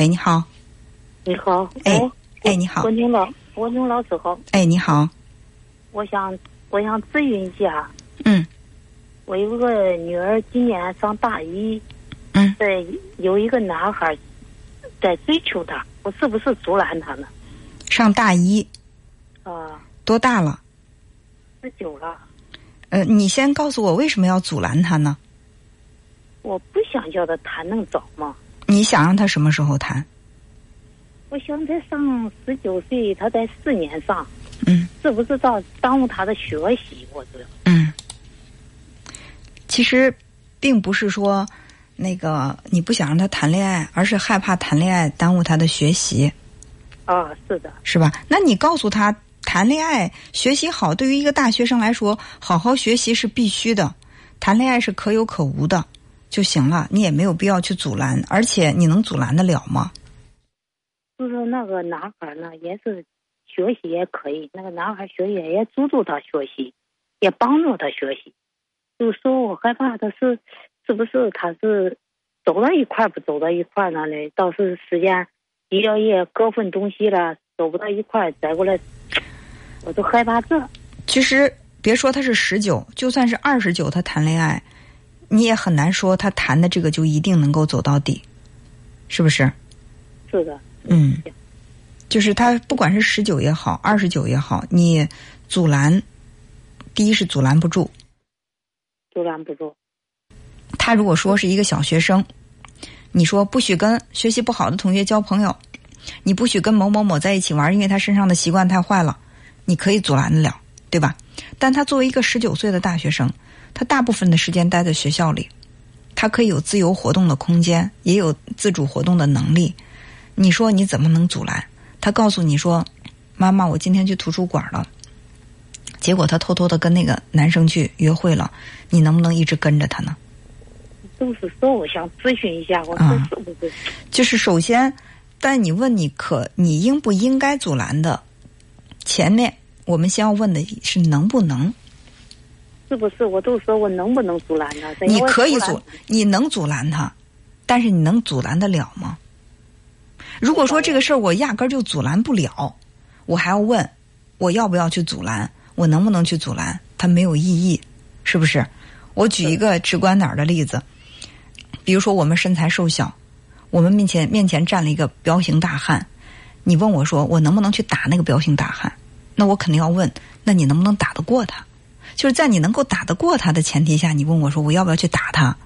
喂，你好。你好。哎哎，你好。文婷老，文婷老师好。哎，你好。我想，我想咨询一下。嗯。我有个女儿，今年上大一。嗯。对，有一个男孩在追求她，我是不是阻拦她呢？上大一。啊。多大了？十九了。呃，你先告诉我为什么要阻拦他呢？我不想叫他谈，那么早吗？你想让他什么时候谈？我想他上十九岁，他在四年上，嗯，是不是到耽误他的学习？我知道。嗯，其实并不是说那个你不想让他谈恋爱，而是害怕谈恋爱耽误他的学习。啊，是的。是吧？那你告诉他，谈恋爱学习好，对于一个大学生来说，好好学习是必须的，谈恋爱是可有可无的就行了。你也没有必要去阻拦，而且你能阻拦得了吗？就是那个男孩呢，也是学习也可以。那个男孩学习也资助他学习，也帮助他学习。就是说我害怕他是是不是他是走到一块儿不走到一块儿呢嘞？到时时间一了业各分东西了，走不到一块儿，再过来，我都害怕这。其实别说他是十九，就算是二十九，他谈恋爱，你也很难说他谈的这个就一定能够走到底，是不是？是的。嗯，就是他不管是十九也好，二十九也好，你阻拦，第一是阻拦不住，阻拦不住。他如果说是一个小学生，你说不许跟学习不好的同学交朋友，你不许跟某某某在一起玩，因为他身上的习惯太坏了，你可以阻拦得了，对吧？但他作为一个十九岁的大学生，他大部分的时间待在学校里，他可以有自由活动的空间，也有自主活动的能力。你说你怎么能阻拦？他告诉你说：“妈妈，我今天去图书馆了。”结果他偷偷的跟那个男生去约会了。你能不能一直跟着他呢？就是说，我想咨询一下，我说是不是？就是首先，但你问你可你应不应该阻拦的，前面我们先要问的是能不能？是不是？我都说我能不能阻拦他？你可以阻，你能阻拦他，但是你能阻拦得了吗？如果说这个事儿我压根儿就阻拦不了，我还要问我要不要去阻拦，我能不能去阻拦？它没有意义，是不是？我举一个直观点儿的例子，比如说我们身材瘦小，我们面前面前站了一个彪形大汉，你问我说我能不能去打那个彪形大汉？那我肯定要问，那你能不能打得过他？就是在你能够打得过他的前提下，你问我说我要不要去打他？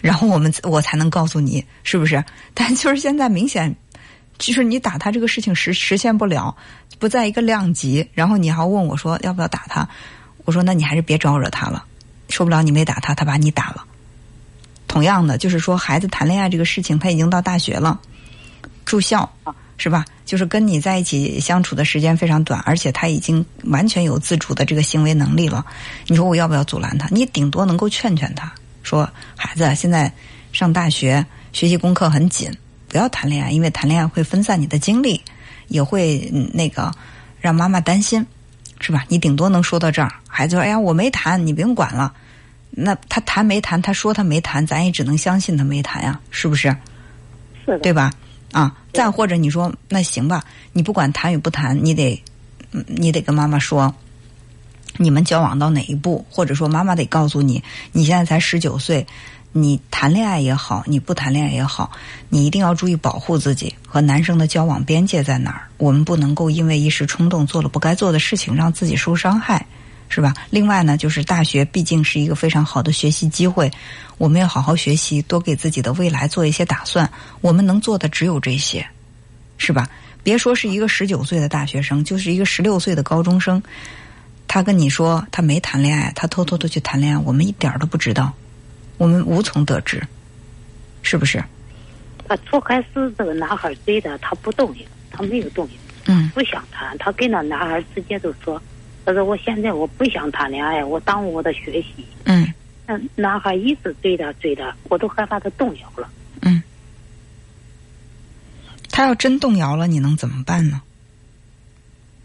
然后我们我才能告诉你是不是？但就是现在明显。就是你打他这个事情实实现不了，不在一个量级，然后你还问我说要不要打他？我说那你还是别招惹他了，受不了你没打他，他把你打了。同样的，就是说孩子谈恋爱这个事情，他已经到大学了，住校是吧？就是跟你在一起相处的时间非常短，而且他已经完全有自主的这个行为能力了。你说我要不要阻拦他？你顶多能够劝劝他说孩子现在上大学，学习功课很紧。不要谈恋爱，因为谈恋爱会分散你的精力，也会那个让妈妈担心，是吧？你顶多能说到这儿。孩子说：“哎呀，我没谈，你不用管了。”那他谈没谈？他说他没谈，咱也只能相信他没谈呀，是不是？是，对吧？啊，再或者你说那行吧，你不管谈与不谈，你得你得跟妈妈说，你们交往到哪一步，或者说妈妈得告诉你，你现在才十九岁。你谈恋爱也好，你不谈恋爱也好，你一定要注意保护自己和男生的交往边界在哪儿。我们不能够因为一时冲动做了不该做的事情，让自己受伤害，是吧？另外呢，就是大学毕竟是一个非常好的学习机会，我们要好好学习，多给自己的未来做一些打算。我们能做的只有这些，是吧？别说是一个十九岁的大学生，就是一个十六岁的高中生，他跟你说他没谈恋爱，他偷偷的去谈恋爱，我们一点都不知道。我们无从得知，是不是？他初开始这个男孩追的，他不动心，他没有动心，嗯，不想谈。他跟那男孩直接就说：“他说我现在我不想谈恋爱，我耽误我的学习。”嗯，那男孩一直追他追他，我都害怕他动摇了。嗯，他要真动摇了，你能怎么办呢？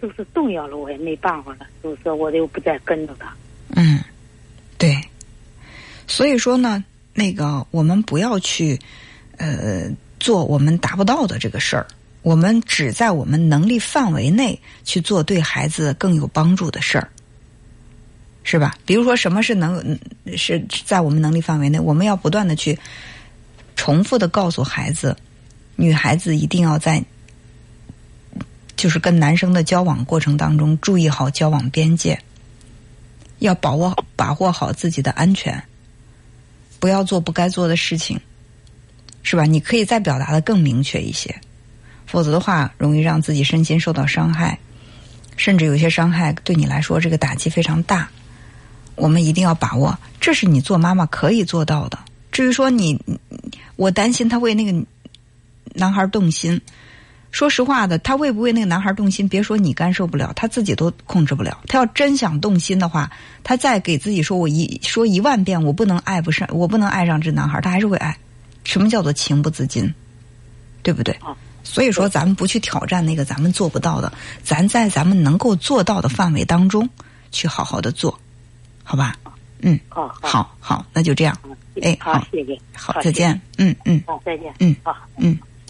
就是动摇了，我也没办法了。就是我就不再跟着他。嗯，对。所以说呢，那个我们不要去，呃，做我们达不到的这个事儿，我们只在我们能力范围内去做对孩子更有帮助的事儿，是吧？比如说，什么是能是在我们能力范围内？我们要不断的去重复的告诉孩子，女孩子一定要在就是跟男生的交往过程当中注意好交往边界，要把握把握好自己的安全，不要做不该做的事情。是吧？你可以再表达的更明确一些，否则的话，容易让自己身心受到伤害，甚至有些伤害对你来说这个打击非常大。我们一定要把握，这是你做妈妈可以做到的。至于说你，我担心他为那个男孩动心，说实话的，他为不为那个男孩动心，别说你干涉不了，他自己都控制不了。他要真想动心的话，他再给自己说我一说一万遍，我不能爱不上，我不能爱上这男孩，他还是会爱。什么叫做情不自禁，对不对？所以说，咱们不去挑战那个咱们做不到的，咱在咱们能够做到的范围当中去好好的做，好吧？嗯，好，好，好，那就这样。哎，好，谢谢，好，再见。嗯嗯，好，再见。嗯，好，嗯。